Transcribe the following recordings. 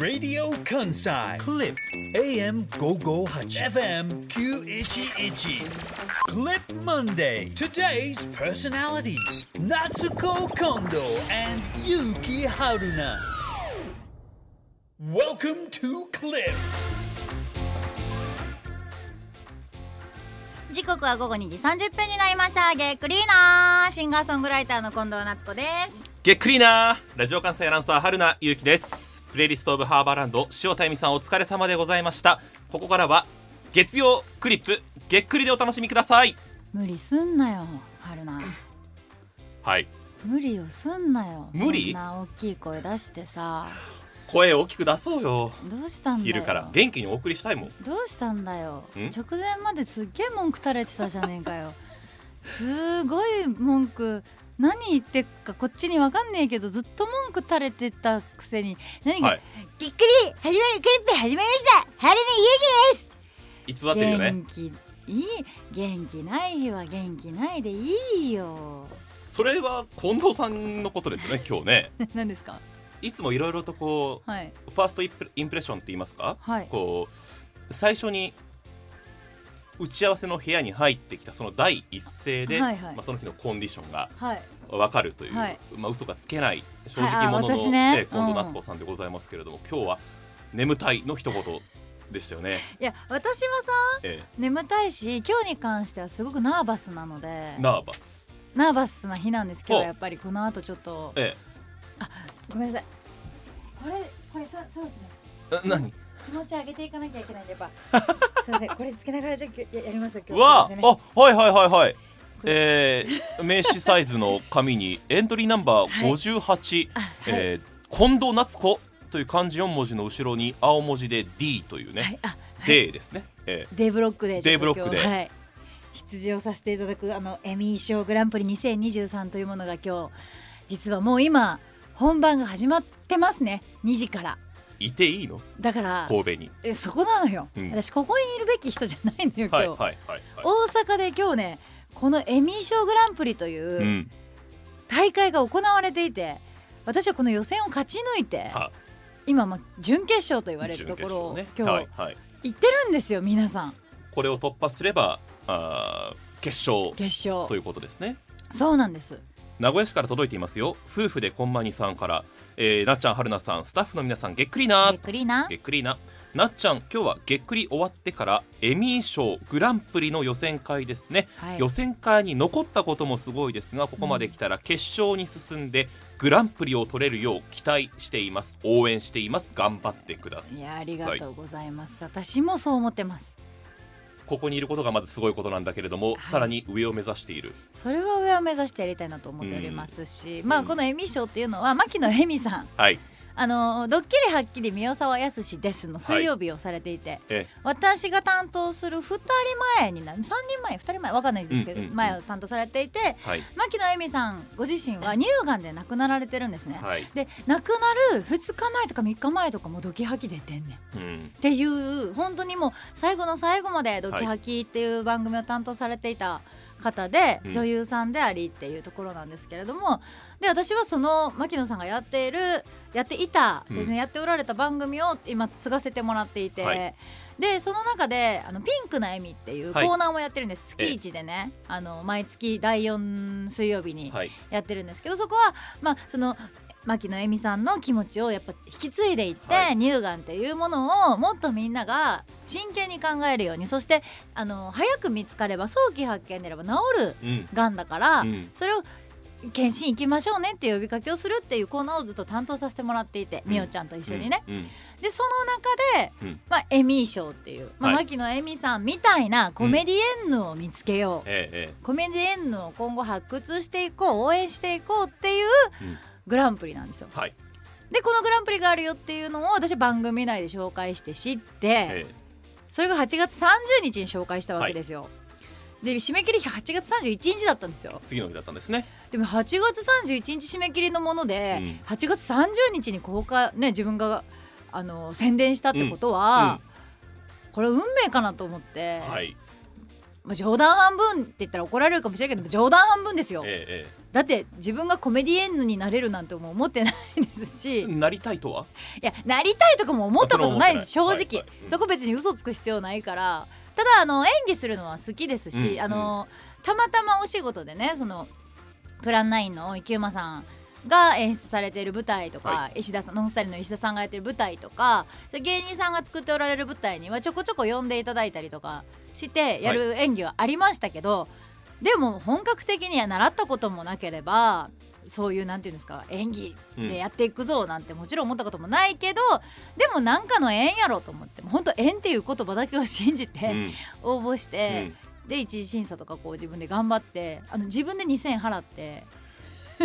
Radio Kansai Clip AM 558 FM 911 Clip Monday Today's personality Natsuko Kondo and Yuki Haruna Welcome to Clip 時刻は午後2時30分になりましたゲックリーナーシンガーソングライターの近藤夏子ですげっくりなラジオ関西アナウンサー春名ゆうきですプレイリストオブハーバーランド塩田恵美さんお疲れ様でございました。ここからは月曜クリップげっくりでお楽しみください。無理すんなよ春菜。はい。無理をすんなよ。無理？な大きい声出してさ。声を大きく出そうよ。どうしたん昼から。元気にお送りしたいもん。どうしたんだよ。ん？直前まですっげえ文句垂れてたじゃねえかよ。すごい文句何言ってっかこっちにわかんねえけどずっと文句垂れてたくせに。何が、はい。ぎっくり始まるクリップ始まりました。春見ゆうきです。偽ってるよね。元気いい元気ない日は元気ないでいいよ。それは近藤さんのことですよね 今日ね。何ですか？いつもいろいろとこうはい。ファーストインプインプレッションって言いますか、はい。こう最初に打ち合わせの部屋に入ってきたその第一声で、はいはい。まあ、その日のコンディションがはい。分かるという、はい。まあ嘘がつけない正直者の、私ね。えー近藤うん。夏子さんでございますけれども、今日は眠たいの一言でしたよね。いや私はさえ眠たいし今日に関してはすごくナーバスなのでー、ナーバス。ナーバスな日なんですけどやっぱりこの後ちょっとえごめんなさい。これこれそそうですね。何？気持ち上げていかなきゃいけないんでやっぱ。すいません。これつけながらじゃあややりますよ今日。わあ、ね。あはいはいはいはい。えー、名刺サイズの紙にエントリーナンバー58、あはい。えー、近藤夏子という漢字4文字の後ろに青文字で D というね、はいあはい。D ですね。えー。D ブロックで D ブロックで。はい。出場させていただくあのエミー賞グランプリ2023というものが今日実はもう今本番が始まってますね。2時からいていいの？だから神戸に。えそこなのよ、うん。私ここにいるべき人じゃないのよ今日、はいはいはい。はい。大阪で今日ねこのエミー賞グランプリといううん。大会が行われていて私はこの予選を勝ち抜いては今まあ準決勝と言われるところを準決今勝ねはいはい、日行ってるんですよ皆さん。これを突破すればあー決勝決勝。ということですね。そうなんです。名古屋市から届いていますよ。夫婦でこんまにさんから、えー、なっちゃんはるなさんスタッフの皆さんげっくりな。びっくりな。げっくりな。なっちゃん今日はげっくり終わってからエミー賞グランプリの予選会ですね、はい。予選会に残ったこともすごいですがここまで来たら決勝に進んでグランプリを取れるよう期待しています。応援しています。頑張ってください。いやありがとうございます。私もそう思ってますここにいることがまずすごいことなんだけれども、はい。さらに上を目指している。それは上を目指してやりたいなと思っておりますし、まあこのエミー賞っていうのは牧野恵美さん。はいあのドッキリはっきり宮沢康ですの水曜日をされていて、え私が担当する2人前になる3人前2人前わかんないですけど、うんうんうん前を担当されていてはい。牧野恵美さんご自身は乳がんで亡くなられてるんですね。はい、で亡くなる2日前とか3日前とかもドキハキ出てんねん。うん、っていう本当にもう最後の最後まで「ドキハキ」っていう番組を担当されていた方で、うん。女優さんでありっていうところなんですけれどもで私はその牧野さんがやっているやっていた、うん。先生やっておられた番組を今継がせてもらっていて、はい。でその中であのピンクな笑みっていうコはい。ーナーもやってるんです、月一でねあの毎月第4水曜日にはい。やってるんですけどそこはまあその牧野恵美さんの気持ちをやっぱ引き継いでいって、はい。乳がんっていうものをもっとみんなが真剣に考えるようにそしてあの早く見つかれば早期発見であれば治るうん。がんだから、うん。それを検診行きましょうねっていう呼びかけをするっていうコーナーをずっと担当させてもらっていて、うん。みおちゃんと一緒にね。うん。うん。でその中で、うん。まあ、エミー賞っていう、まあはい。牧野恵美さんみたいなコメディエンヌを見つけよう、ええ。コメディエンヌを今後発掘していこう応援していこうっていううんグランプリなんですよ。はい。でこのグランプリがあるよっていうのを私は番組内で紹介して知って、ええ。それが8月30日に紹介したわけですよ。で締め切り日8月31日だったんですよ。次の日だったんですね。でも8月31日締め切りのもので、うん。8月30日に公開ね自分があの宣伝したってことは、これ運命かなと思って、はいまあ、冗談半分って言ったら怒られるかもしれないけど冗談半分ですよ、えええだって自分がコメディエンヌになれるなんて思ってないですし、えなりたいとは？いやなりたいとかも思ったことないです正直、はいはいはい。うんそこ別に嘘つく必要ないから。ただあの演技するのは好きですし、うんあのたまたまお仕事でねそのプランナインの池馬さんが演出されている舞台とか、は石田さんノンスタイルの石田さんがやってる舞台とか芸人さんが作っておられる舞台にはちょこちょこ呼んでいただいたりとかしてやる演技はありましたけど、でも本格的には習ったこともなければそういうなんていうんですか演技でやっていくぞなんてもちろん思ったこともないけど、でもなんかの縁やろうと思って本当縁っていう言葉だけを信じて、うん。応募してうん、で一次審査とかこう自分で頑張ってあの自分で2,000円払って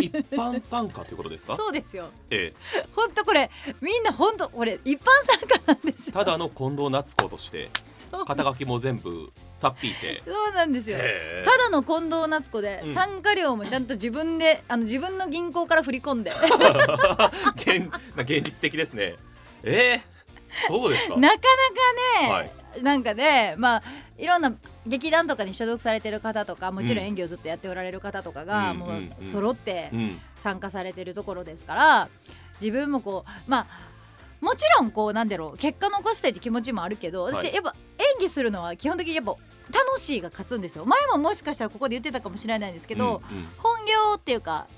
一般参加ということですか？そうですよ。え本当これみんな本当これ一般参加なんですただの近藤夏子としてそう。肩書きも全部さっぴいて。そうなんですよ。ただの近藤夏子で、うん。参加料もちゃんと自分であの自分の銀行から振り込んで。現現実的ですね。ええ。そうですか。なかなかね、はい。なんかねまあいろんな劇団とかに所属されてる方とかもちろん演技をずっとやっておられる方とかが、もう揃ってうん。参加されてるところですから自分もこうまあもちろんこうなんだろう結果残したいって気持ちもあるけど私、はい。やっぱ演技するのは基本的にやっぱ楽しいが勝つんですよ。前ももしかしたらここで言ってたかもしれないんですけど、うんうん。本業っていうか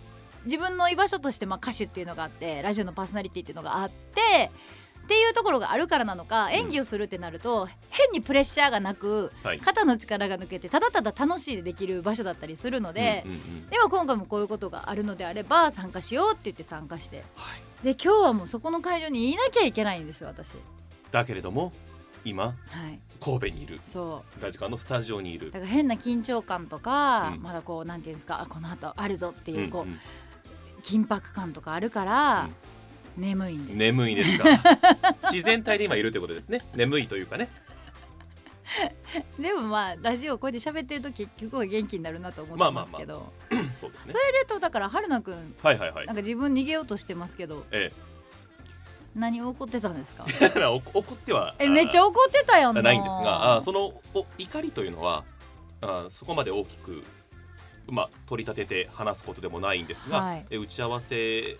自分の居場所としてまあ歌手っていうのがあってラジオのパーソナリティっていうのがあってっていうところがあるからなのか演技をするってなると、変にプレッシャーがなくはい。肩の力が抜けてただただ楽しいでできる場所だったりするので、でも今回もこういうことがあるのであれば参加しようって言って参加して。はい。で今日はもうそこの会場にいなきゃいけないんですよ私。だけれども今はい。神戸にいる。そう。ラジカンのスタジオにいる。だから変な緊張感とか、うん。まだこうなんていうんですかあこの後あるぞっていうこう、緊迫感とかあるから、眠いんです。眠いですか。自然体で今いるということですね。眠いというかね。でもまあラジオこうやって喋ってると結局は元気になるなと思ってますけど、そうですね。それでとだから春菜くんはいはいはい。なんか自分逃げようとしてますけど。え何を怒ってたんですか？怒ってはえめっちゃ怒ってたやんあないんですがあそのお怒りというのはあそこまで大きくまあ、取り立てて話すことでもないんですが、はい。え打ち合わせ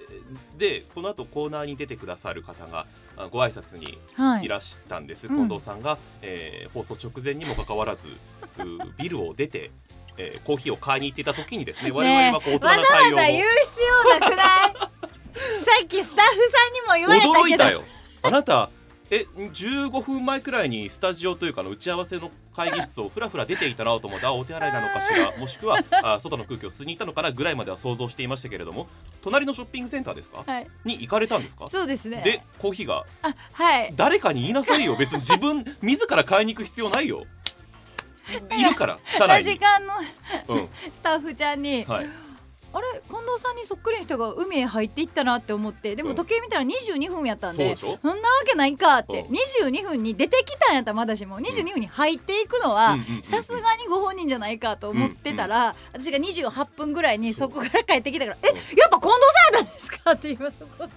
でこの後コーナーに出てくださる方があご挨拶にはい。いらしたんです、うん。近藤さんが、えー放送直前にもかかわらずうビルを出て、えーコーヒーを買いに行っていた時にですね我々ねはこう大人わざな対応をわざ言う必要なくない？さっきスタッフさんにも言われたけど。驚いたよ。あなたえ15分前くらいにスタジオというかの打ち合わせの会議室をふらふら出ていたなと思ってあお手洗いなのかしら もしくはあ外の空気を吸いに行ったのかなぐらいまでは想像していましたけれども隣のショッピングセンターですか？はい。に行かれたんですか？そうですね。でコーヒーが？あはい。誰かに言いなさいよ。別に自分 自ら買いに行く必要ないよ。いるから社ラ内に。ジカンのうん。スタッフちゃんに、はいあれ近藤さんにそっくりな人が海へ入っていったなって思ってでもうん。時計見たら22分やったんで、そうでしょ？そんなわけないかって、うん。22分に出てきたんやったらまだしも22分に入っていくのはさすがにご本人じゃないかと思ってたら、私が28分ぐらいにそこから帰ってきたから「えやっぱ近藤さんやったんですか?」って今そこ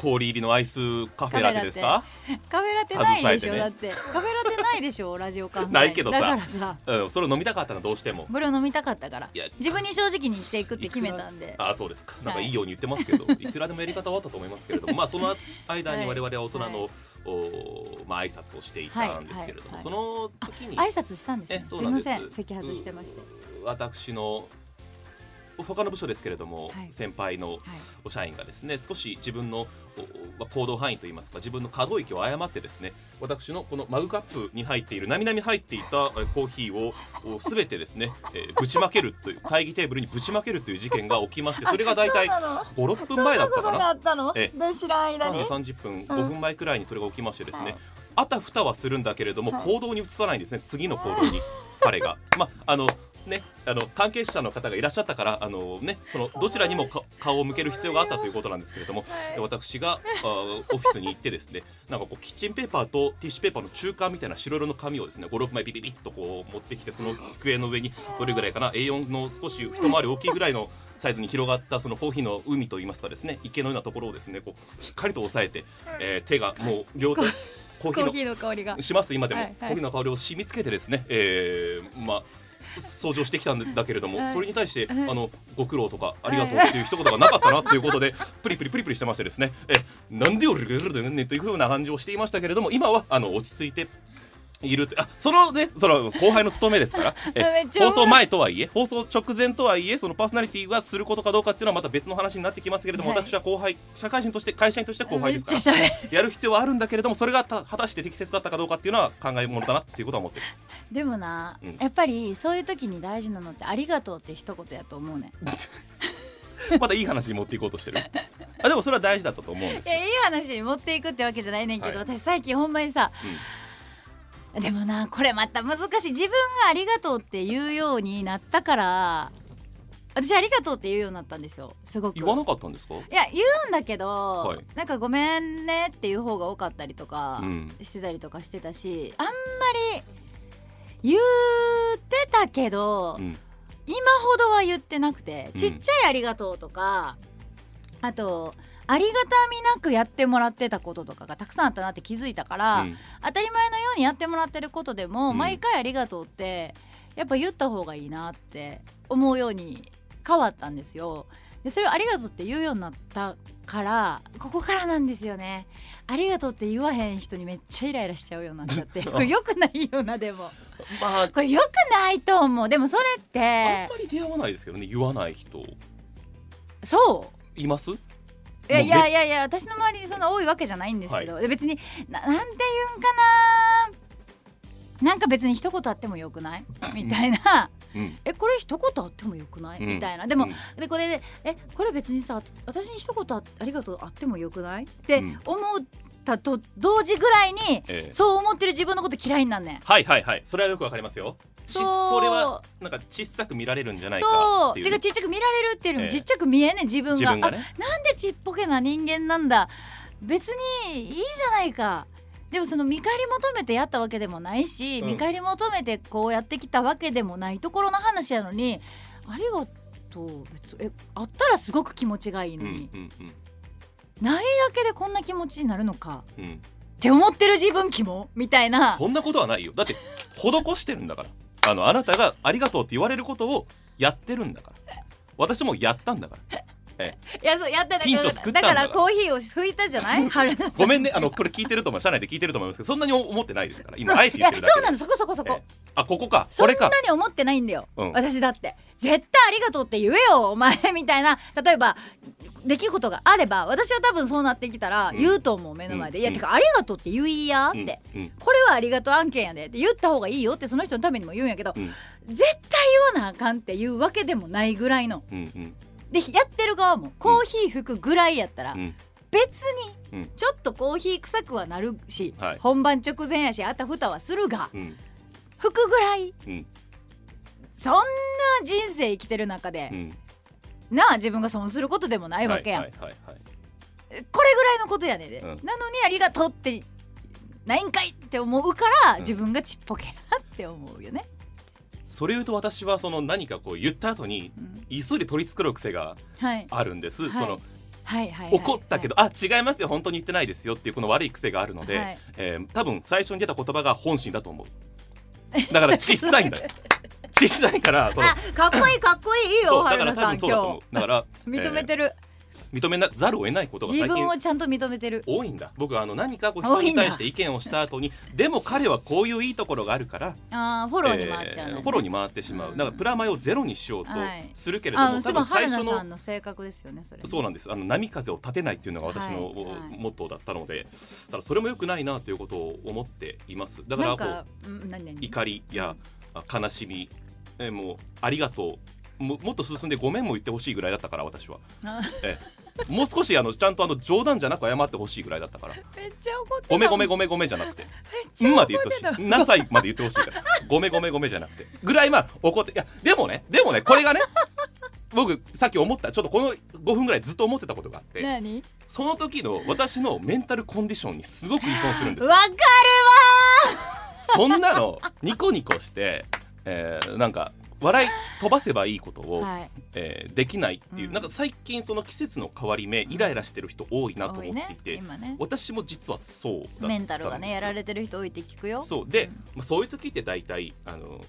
氷入りのアイスカフェラテですか？カフェラテ。ないでしょ、ね。だって。カフェラテないでしょ？ラジオ関西。ないけどさ。さ。うんそれを飲みたかったのどうしても。これを飲みたかったから。いや自分に正直に生きていくって決めたんで。あそうですか。なんかはい。いいように言ってますけど、い、くらでもやり方はあったと思いますけれども。まあその間に我々は大人の、はい。おまあ挨拶をしていたんですけれども、はいはい。その時に挨拶したんですね。えすそうなんです。いません。席外してまして。う私の他の部署ですけれども、はい。先輩の社員がですね少し自分のおまあ行動範囲といいますか自分の可動域を誤ってですね私のこのマグカップに入っているなみなみ入っていたえコーヒーをすべてですね、えーぶちまけるという会議テーブルにぶちまけるという事件が起きましてそれが大体そうなの？56分前だったかな？ったの？えで知らん間に？3時30分5分前くらいにそれが起きましてですね、はいあたふたはするんだけれども、はい。行動に移さないんですね次の行動に彼が。まああのねあの関係者の方がいらっしゃったからあのねそのどちらにもか顔を向ける必要があったということなんですけれども、私があオフィスに行ってですねなんかこうキッチンペーパーとティッシュペーパーの中間みたいな白色の紙をですね56枚ビビビッとこう持ってきてその机の上にどれぐらいかな A4 の少し一回り大きいぐらいのサイズに広がったそのコーヒーの海といいますかですね池のようなところをですねこうしっかりと押さえて、えー手がもう両手コーヒーのコーヒーの香りが。します今でも、はいはい。コーヒーの香りを染み付けてですね、えー、まあ掃除をしてきたんだけれども、はい。それに対して、あのご苦労とかありがとうっていう一言がなかったなっていうことで、プリプリプリプリしてましてですね。えなんで俺がやるんだよねというふうな感じをしていましたけれども今はあの落ち着いているって。あそのねその後輩の務めですから。放送前とはいえ放送直前とはいえそのパーソナリティがすることかどうかっていうのはまた別の話になってきますけれども、はい。私は後輩社会人として会社員として後輩ですから。やる必要はあるんだけれどもそれがた果たして適切だったかどうかっていうのは考えものだなっていうことは思ってます。でもな、うん。やっぱりそういう時に大事なのってありがとうって一言やと思うね まだいい話に持っていこうとしてる。あでもそれは大事だったと思うんですよ。いやいい話に持っていくってわけじゃないねんけど、はい。私最近ほんまにさ、でもなこれまた難しい。自分がありがとうって言うようになったから私ありがとうって言うようになったんですよ。すごく。言わなかったんですか？いや言うんだけど、い。なんかごめんねっていう方が多かったりとかうん。してたりとかしてたし、あんまり言ってたけど、うん。今ほどは言ってなくてうん。ちっちゃいありがとうとか、あとありがたみなくやってもらってたこととかがたくさんあったなって気づいたから、うん。当たり前のようにやってもらってることでも、うん。毎回ありがとうってやっぱ言った方がいいなって思うように変わったんですよ。でそれをありがとうって言うようになったからここからなんですよね。ありがとうって言わへん人にめっちゃイライラしちゃうようになっちゃって。これよくないよなでも。まあ。これよくないと思う。でもそれっあんてまり出会わないですけどね言わない人。そう。います？いやいやいやいや私の周りにそんな多いわけじゃないんですけど、で別にななんて言うんかな？なんか別に一言あってもよくない？みたいな、うん。えこれ一言あってもよくない、うん。みたいな。でも、うん。でこれでえこれ別にさ私に一言あありがとうあってもよくない？ってうん。思ったと同時ぐらいに、ええ。そう思ってる自分のこと嫌いになんねん。はいはいはい。それはよくわかりますよ。ちそれはなんか小さく見られるんじゃないかっていう。ねそうてかちっちゃく見られるっていうよりもええ。ちっちゃく見えんねん自分が。自分がね。あなんでちっぽけな人間なんだ。別にいいじゃないか。でもその見返り求めてやったわけでもないし、うん。見返り求めてこうやってきたわけでもないところの話やのにありがとう。別えあったらすごく気持ちがいいうんうのに、ん。ないだけでこんな気持ちになるのか。うん。うんって思ってる自分キモみたいな。そんなことはないよ。だって施してるんだからあのあなたがありがとうって言われることをやってるんだから。私もやったんだから。え いやそうやっただピンチを救ったんだからだからコーヒーを拭いたじゃない？春菜さん。ごめんねあのこれ聞いてると思う社内で聞いてると思いますけどそんなに思ってないですから今あえていや言ってるだけそうなのそこそこそこ、ええ。あここか。そんなこれか。に思ってないんだよ、うん。私だって。絶対ありがとうって言えよお前みたいな。例えば出来事があれば私は多分そうなってきたらん。言うと思う目の前で、うん。いやてかありがとうって言いやって、うん。うん。これはありがとう案件やで。って言った方がいいよってその人のためにも言うんやけど、うん。絶対言わなあかんっていうわけでもないぐらいのうんうんでやってる側もコーヒー吹くぐらいやったら、うん。別にうん。ちょっとコーヒー臭くはなるし、はい。本番直前やしあたふたはするがうん。吹くぐらいうん。そんな人生生きてる中でう、ん。なあ自分が損することでもないわけやん、はいはいはいはい。これぐらいのことやねんで、うん。なのにありがとうってないんかいって思うから、うん。自分がちっぽけやなって思うよね、それ言うと私はその何かこう言った後にうん。急いで取り繕う癖がはい。あるんです、はい。そのはいはいはい。怒ったけど、あ違いますよ本当に言ってないですよっていうこの悪い癖があるので、はい。えー多分最初に出た言葉が本心だと思う。だから小さいんだ。よ 小さいからそのあかっこいいかっこいい。いいよだから多分そうだと思今うだから日 認めてる、えー認めなざるを得ないことが自最近分をちゃんと認めてる。多いんだ。僕はあの何かこう人に対して意見をした後にでも彼はこういういいところがあるからあーフォローに回っちゃうね、えーフォローに回ってしまう、うんだからプラマイをゼロにしようとはい。するけれども、多分あでも春最初の性格ですよねそれそうなんです。あの波風を立てないっていうのが私の、はいはい。モットーだったのでただそれも良くないなということを思っています。だからこう怒りやあ悲しみ、えーもうありがとうももっと進んでごめんも言ってほしいぐらいだったから私は、あ。えもう少しあのちゃんとあの冗談じゃなく謝ってほしいぐらいだったから。めっちゃ怒ってた。ごめんごめんごめんごめんじゃなくて。めっ「ちゃん」まで言ってほしい「たなさい」まで言ってほしいから「ごめんごめんごめん」じゃなくて。ぐらいまあ怒っていやでもねでもねこれがね僕さっき思ったちょっとこの5分ぐらいずっと思ってたことがあって。何？その時の私のメンタルコンディションにすごく依存するんですよ。わかるそんなのニコニコして、えーなんか笑い飛ばせばいいことを、わはい。えーできないっていう、うん。なんか最近その季節の変わり目イライラしてる人多いなと思っていて、今ね。私も実はそうだったんですよ。メンタルがねやられてる人多いって聞くよ。そう。で、うん。まあ、そういう時って大体あの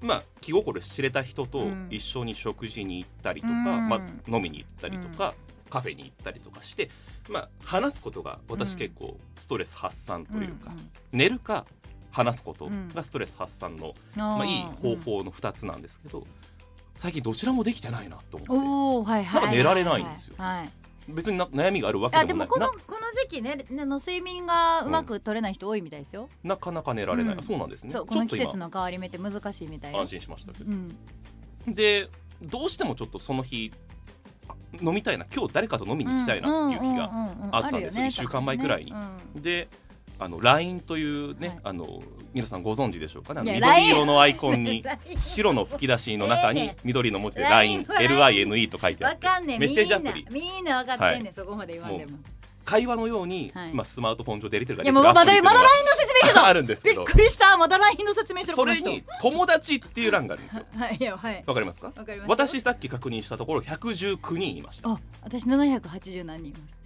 まあ気心知れた人とうん。一緒に食事に行ったりとか、うん。まあ、飲みに行ったりとか、カフェに行ったりとかして、まあ、話すことが私うん結構ストレス発散というか、ん。寝るか話すことうん。がストレス発散の、うんまあ、いい方うん法の2つなんですけど、最近どちらもできてないなと思って。はいはい。なんか寝られないんですよ。はい別にな悩みがあるわけあでもないでもこのこの時期ねねの睡眠がうまく取れない人多いみたいですよ、ななかなか寝られない、うん。あそうなんですね。こちょっと今の季節の変わり目って難しいみたいよ安心しましたけど。うんでどうしてもちょっとその日あ飲みたいな今日誰かと飲みに行きたいなっていう日があったんですよ。一週間前くらいに。にであの LINE というね、はい。あの皆さんご存知でしょうかね？緑色のアイコンに 白の吹き出しの中にええ。緑の文字で LINE LINE LINE と書いてあってメッセージアプリ。みんなみんなわかってんねん、はい。そこまで言わんでも。会話のように、はい。まあ、スマートフォン上でやり取りいやができるもうまだまだ LINE アの説明してたあるんですけど。びっくりした。まだ LINE の説明してるそれに友達っていう欄があるんですよ。はいいやはい。わかりますか？わかりますよ。私さっき確認したところ119人いました。あ私780何人います。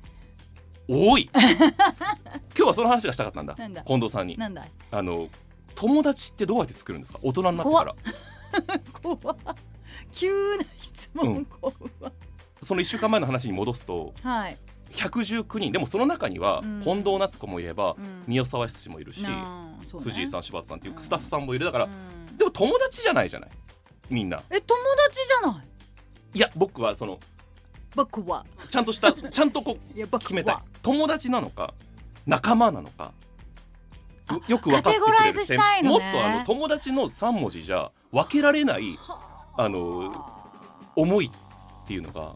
多い 今日はその話がしたかったんだ。なんだ？近藤さんに。なんだ？いあの友達ってどうやって作るんですか？大人になってから。怖っ。急な質問怖っその1週間前の話に戻すとはい。119人。でもその中にはうん。近藤夏子もいれば、うん。宮沢志もいるし、なあそうね。藤井さん柴田さんっていううん。スタッフさんもいる。だから、うん。でも友達じゃないじゃない？みんな。え友達じゃない？いや僕はその僕は。ちゃんとしたちゃんとこういや僕は。決めたい。友達なのか仲間なのか？よよく分かってくれる。先ズしたいのもっねとあの友達の3文字じゃ分けられないあ。の思いっていうのが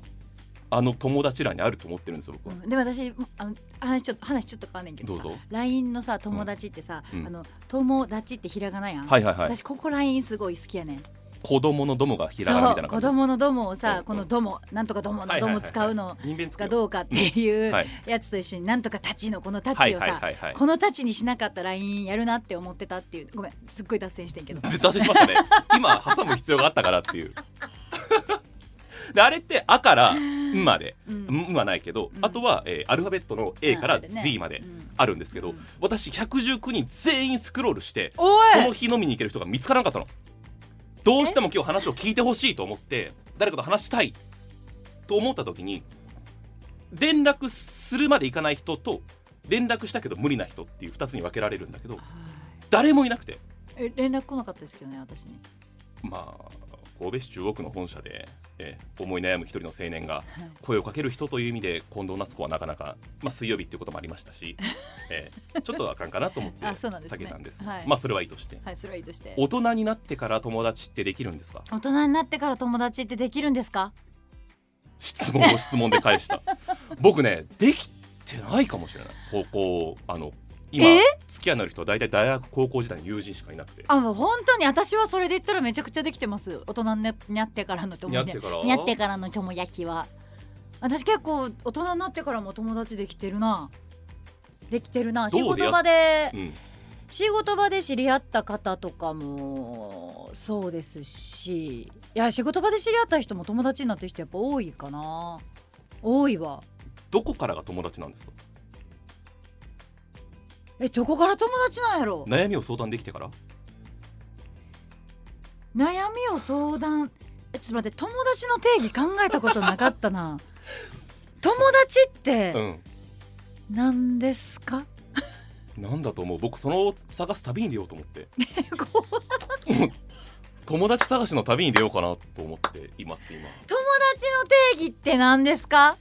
あの友達らにあると思ってるんですよ僕は、うん。でも私あの話ちょっと話ちょっと変わんねんけどさどうぞ。LINE のさ友達ってさ、うん。あの友達ってひらがなやん、はいはいはい。私ここ LINE すごい好きやねん子供のどもがひらがなみたいな子供のどもをさ、うんう。んこのどもなんとかどものども使うの人間使かどうかっていうはい。やつと一緒になんとか立ちのこの立はいちをさこの立ちにしなかった LINE やるなって思ってたっていう。ごめんすっごい脱線してんけど。ずっと忘れしましたね。今挟む必要があったからっていう。であれって「あ」から「ん」まで「うん。ん」はないけど、うん。あとは、えーアルファベットの A から Z までうんあるんですけど、うん。私119人全員スクロールしてその日飲みに行ける人が見つからなかったのどうしても今日話を聞いてほしいと思って誰かと話したいと思った時に連絡するまでいかない人と連絡したけど無理な人っていう2つに分けられるんだけど誰もいなくて。え連絡来なかったですけどね私に。まあ神戸市中央区の本社で、えー思い悩む一人の青年が声をかける人という意味で近藤夏子はなかなか、まあ、水曜日っていうこともありましたし、えーちょっとあかんかなと思って避けたんです。はい。まあそれはいいとして。はいそれはいいとして。大人になってから友達ってできるんですか？大人になってから友達ってできるんですか？質問を質問で返した。僕ねできてないかもしれない。高校あの今え？付き合いのある人は大体大学高校時代の友人しかいなくて。あもう本当に私はそれで言ったらめちゃくちゃできてます。大人になってからの友達になってから？になってからの友焼きは。私結構大人になってからも友達できてるな。できてるな。仕事場で。うん。仕事場で知り合った方とかもそうですし。いや仕事場で知り合った人も友達になってる人やっぱ多いかな。多いわ。どこからが友達なんですか？えどこから友達なんやろ？悩みを相談できてから？悩みを相談えちょっと待って友達の定義考えたことなかったな。友達ってうん。何ですか、なんだと思う？僕その探す旅に出ようと思って。友達探しの旅に出ようかなと思っています今。友達の定義って何ですか？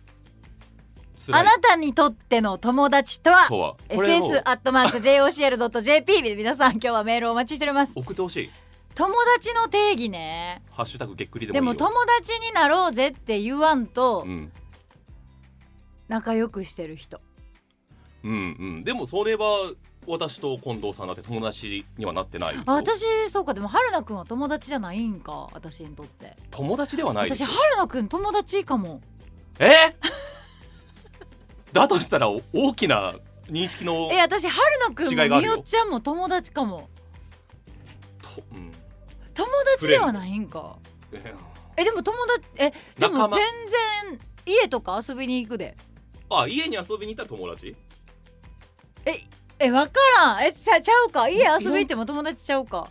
あなたにとっての友達とは？とは？これを？ss.jocl.jp で皆さん今日はメールをお待ちしております。送ってほしい。友達の定義ね。ハッシュタグげっくりでもいいよ。でも友達になろうぜって言わんと、うん。仲良くしてる人。うんうん。でもそれは私と近藤さんだって友達にはなってないよ。あ私そうか。でも春菜くんは友達じゃないんか私にとって。友達ではないです私春菜くん友達かも。え？だとしたらお大きな認識のえ私春菜くんもみおちゃんも友達かも。とうん。友達ではないんか。ええでも友達えでも全然家とか遊びに行くで。あ家に遊びに行ったら友達？ええ分からん。えちゃちゃうか？家遊び行っても友達ちゃうか？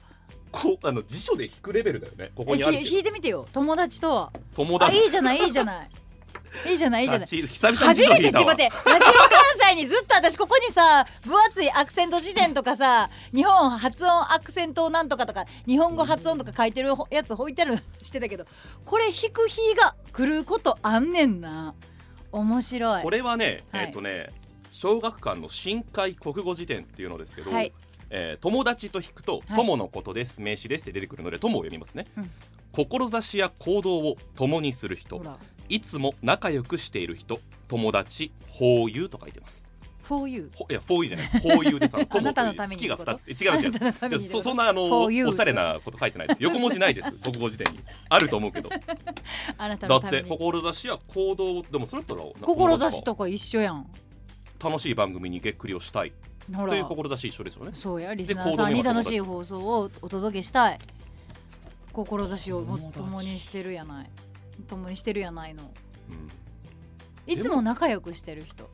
こあの辞書で引くレベルだよね。ここにある引いてみてよ。友達とは。友達。あいいじゃないいいじゃないいいじゃないいいじゃない。久々に初めてって待ってラジオ関西にずっと私ここにさ分厚いアクセント辞典とかさ日本発音アクセントなんとかとか日本語発音とか書いてるやつ置いてあるのしてたけどこれ引く日が来ることあんねんな。面白い。これはね、はい。えっ、とね小学館の深海国語辞典っていうのですけど、はい。えー友達と引くと、はい。友のことです名詞ですって出てくるので友を読みますね、うん。志や行動を共にする人いつも仲良くしている人友達法友と書いてます。For you ほいや法友じゃない。法友でさ あなたのために月がってこと？2つ。え違う違う。じゃあそそんなあのおしゃれなこと書いてないです。横文字ないです。国語辞典に。あると思うけど。あなただって志や行動でもそれだったらな志とか一緒やん。楽しい番組にげっくりをしたい。という志一緒ですよね。そうやリスでナーさんに楽しい放送をお届けしたい。志を共にしてるやない共にしてるやないの。うん。いつも仲良くしてる人。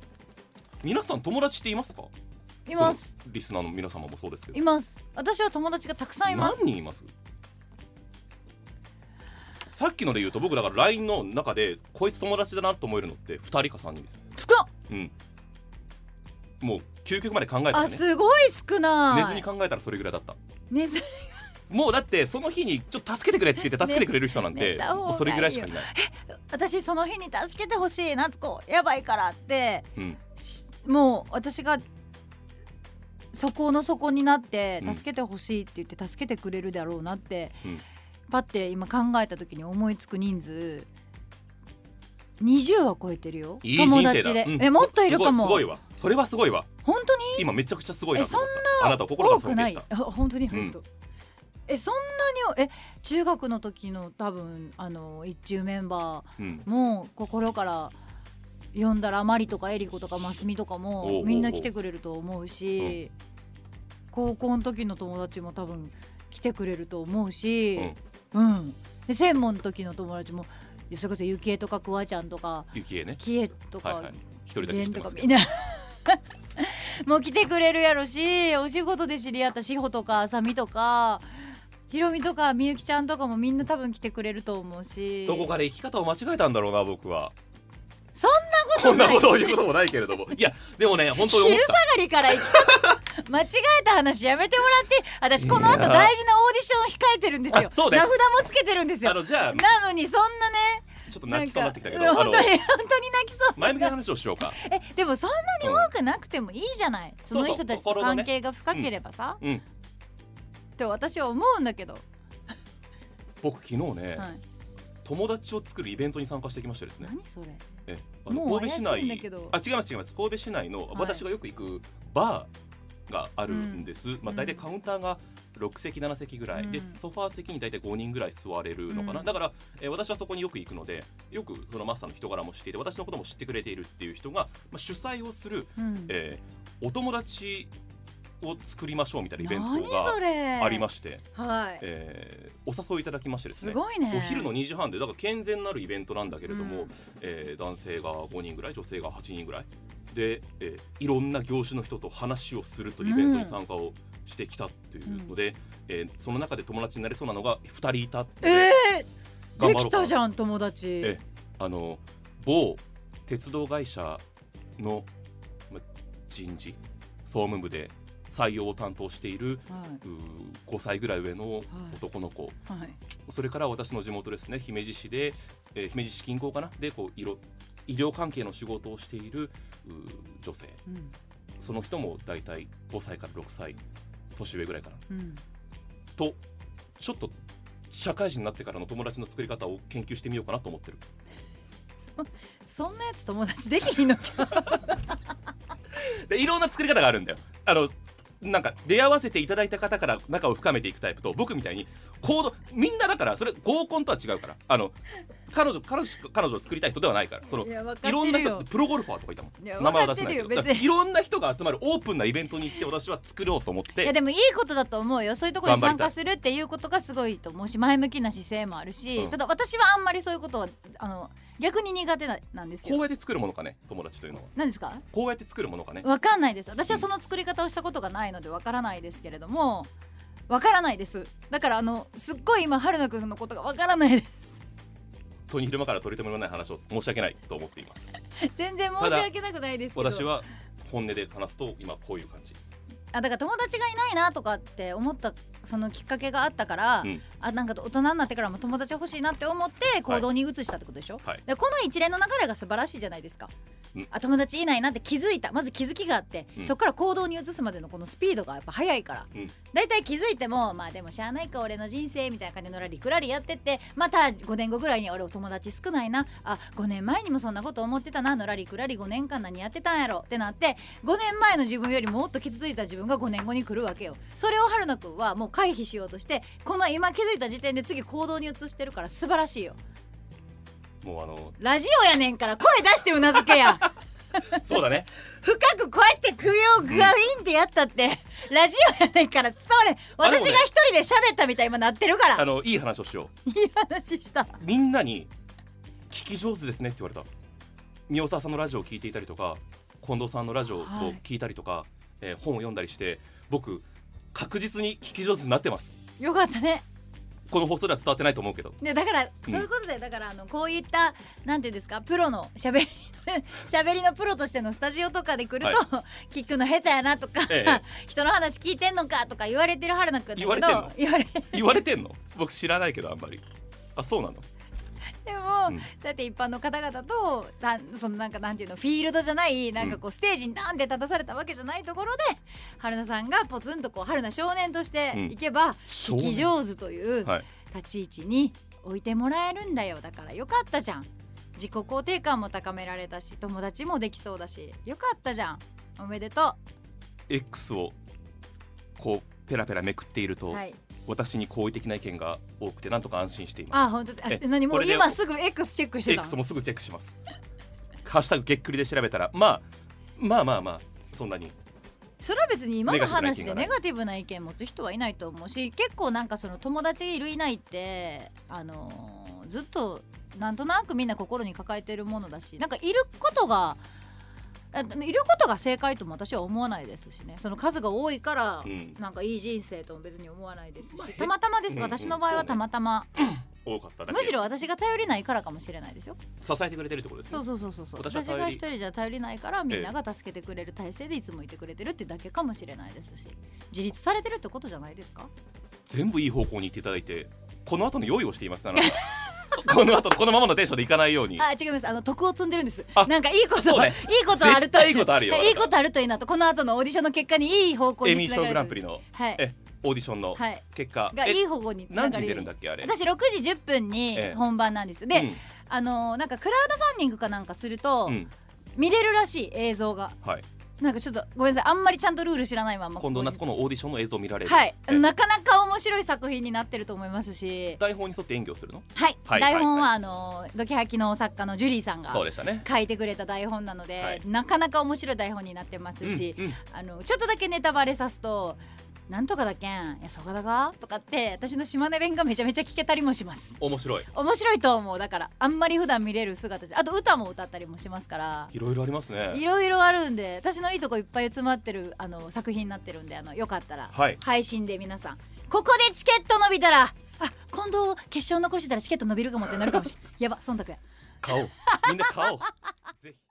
皆さん友達っていますか？います。リスナーの皆様もそうですけど。います。私は友達がたくさんいます。何人います？さっきので言うと僕だから LINE の中でこいつ友達だなと思えるのって2人か3人です。少っ！うん。もう究極まで考えたらあねすごい少ない。寝ずに考えたらそれぐらいだった。寝ずにもうだってその日にちょっと助けてくれって言って助けてくれる人なんて、それぐらいしかいない、私その日に助けてほしい夏子やばいからってうん、しもう私が底の底になってうん。助けてほしいって言って助けてくれるだろうなって、うん。パッて今考えた時に思いつく人数20は超えてるよ。友達で、うん。えもっといるかも。すごいわ。それはすごいわ。本当に？今めちゃくちゃすごいなそん思った。あなたは心が多くない尊敬した。あ本当にん本当、えそんなにえ中学の時の多分あの一中メンバうん。ーも心から呼んだらマリとかエリコとかマスミとかもみんな来てくれると思うし、高校の時の友達も多分来てくれると思うし、うん。で専門の時の友達もそれこそゆきえとかくわちゃんとかゆきえね。きえとか、はいはい。一人とかみんな。もう来てくれるやろしお仕事で知り合った志保とかあさみとかひろみとかみゆきちゃんとかもみんな多分来てくれると思うし。どこかで生き方を間違えたんだろうな僕は。そんなこんなことを言うこともないけれども。いやでもね本当に昼下がりから生き方 間違えた話やめてもらって私この後大事なオーディション控えてるんですよ。あそうね名札もつけてるんですよ。たあのじゃあなのにそんなねちょっと泣きそうになってきたけど。本当に本当に泣きそう前向きな話をしようか。えでもそんなに多くなくてもいいじゃない、その人たちと関係が深ければさ、うんって私は思うんだけど、僕昨日ね、はい、友達を作るイベントに参加してきましてですね。何それ。えあの神戸市内あ違います違います。神戸市内の、私がよく行くバーがあるんです、まあうん。大体カウンターが6席7席ぐらい、うん。でソファー席に大体5人ぐらい座れるのかな、うん。だから、えー私はそこによく行くのでよくそのマスターの人柄も知っていて私のことも知ってくれているっていう人が、まあ、主催をする、うん。えーお友達を作りましょうみたいなイベン何トがありまして、はい、えーお誘いいただきましてですね。すごいね。お昼の2時半でだから健全なるイベントなんだけれども、うん。えー男性が5人ぐらい女性が8人ぐらい。で、えーいろんな業種の人と話をするというイベントに参加をしてきたっていうので、えーその中で友達になれそうなのが2人いたので、えー、できたじゃん友達。えあの某鉄道会社のま人事総務部で採用を担当しているはうー5歳ぐらい上の男の子、いはい。それから私の地元ですね姫路市で、えー姫路市近郊かな？でこういろ医療関係の仕事をしている女性。うん。その人も大体5歳から6歳年上ぐらいかな。うん。とちょっと社会人になってからの友達の作り方を研究してみようかなと思ってる。そんなやつ友達できひんのちゃう？でいろんな作り方があるんだよ。あのなんか出会わせていただいた方から仲を深めていくタイプと僕みたいに行動みんなだからそれ合コンとは違うから。あの彼女彼女彼女を作りたい人ではないから。そのいや分かってるよ。いろんな人プロゴルファーとかいたもん。いや名前は出せないけど分かってるよ別に。いろんな人が集まるオープンなイベントに行って私は作ろうと思って。いやでもいいことだと思うよ。そういうところに参加するっていうことがすごいと思うし前向きな姿勢もあるし、うん。ただ私はあんまりそういうことはあの逆に苦手ななんですよ。こうやって作るものかね友達というのは。何ですか？こうやって作るものかね。わかんないです。私はその作り方をしたことがないのでわからないですけれどもわからないです。だからあのすっごい今春菜くんのことがわからないです。本当に昼間から取り留めのない話を申し訳ないと思っています。全然申し訳なくないですけど。私は本音で話すと今こういう感じ。あだから友達がいないなとかって思ったそのきっかけがあったから、うんあなんか大人になってからも友達欲しいなって思って行動に移したってことでしょ、はい。でこの一連の流れが素晴らしいじゃないですか、うん。あ友達いないなって気づいた。まず気づきがあって、うん。そこから行動に移すまでのこのスピードがやっぱ速いから。うん。だいたい気づいてもまあでもしゃあないか俺の人生みたいな感じでのらりくらりやってってまた5年後ぐらいに俺お友達少ないな。あ5年前にもそんなこと思ってたなのらりくらり5年間何やってたんやろってなって5年前の自分よりもっと傷ついた自分が5年後に来るわけよ。それを春菜くんはもう回避しようとしてこの今気づいた時点で次行動に移してるから素晴らしいよ。もうあのラジオやねんから声出してうなずけや。そうだね。深くこうやって首をグワインってやったってラジオやねんから伝われ私が一人で喋ったみたいに今なってるから。あのいい話をしよう。いい話した。みんなに聞き上手ですねって言われた。宮尾沢さんのラジオを聞いていたりとか近藤さんのラジオを聞いたりとか、えー本を読んだりして僕確実に聞き上手になってます。よかったねこの放送では伝わってないと思うけど。ねだからそういうことで、だからあのこういったなんていうんですかプロのしゃべりしゃべりのプロとしてのスタジオとかで来ると、聞くの下手やなとか、ええ 人の話聞いてんのかとか言われてる春菜くんだけど言われてんの？言われ言われてんの？僕知らないけどあんまり。あそうなの？でも、うん。そうやって一般の方々とだそのなんかなんていうのフィールドじゃないなんかこうステージにダンって立たされたわけじゃないところで春菜さんがポツンとこう春菜少年としていけば、少年。聞き上手というはい。立ち位置に置いてもらえるんだよ。だからよかったじゃん。自己肯定感も高められたし友達もできそうだしよかったじゃん。おめでと X をこうペラペラめくっていると、うはい私に好意的な意見が多くてなんとか安心しています。あ本当？え何もう今すぐ X チェックしてた X もすぐチェックします。ハッシュタグげっくりで調べたらまあまあまあまあそんなに。それは別に今の話でネガティブな意見持つ人はいないと思うし結構なんかその友達いるいないってあのーずっとなんとなくみんな心に抱えてるものだしなんかいることがあいることが正解とも私は思わないですしね。その数が多いから、うん。なんかいい人生とも別に思わないですし、まあへたまたまです、うん。うん私の場合はたまたま、多かったむしろ私が頼りないからかもしれないですよ。支えてくれてるってことですね。そうそうそうそう私私が一人じゃ頼り。ないからみんなが助けてくれる体制でいつもいてくれてるってだけかもしれないですし自立されてるってことじゃないですか全部いい方向に行っていただいてこの後の用意をしていますなので この後このままのテンションでいかないように。あ違います。あの徳を積んでるんです。あなんかいいこと、ね。いいことあるといいことあるよいいことあるといいなとこの後のオーディションの結果にいい方向にエミー賞グランプリのはい。えオーディションのはい。結果、がえいい方向に何時に出がるんだっけあれ？私6時10分にええ本番なんです、で、うん。あのなんかクラウドファンディングかなんかすると、うん。見れるらしい映像が。はいなんかちょっとごめんなさい。あんまりちゃんとルール知らないまま。近藤夏子のオーディションの映像を見られる。はい。えなかなか面白い作品になってると思いますし。台本に沿って演技をするの？はい、はい台本は、はあのドキハキの作家のジュリーさんがそうでしたね書いてくれた台本なので、はい。なかなか面白い台本になってますし、うんうん。あのちょっとだけネタバレさすと「なんとかだけん。いやそこだが?」とかって私の島根弁がめちゃめちゃ聞けたりもします。面白い。面白いと思う。だからあんまり普段見れる姿であと歌も歌ったりもしますから。いろいろありますね。いろいろあるんで私のいいとこいっぱい詰まってるあの作品になってるんであのよかったら、はい。配信で皆さん。ここでチケット伸びたらあ今度決勝残してたらチケット伸びるかもってなるかもしれん。やば忖度や。買おう。みんな買おう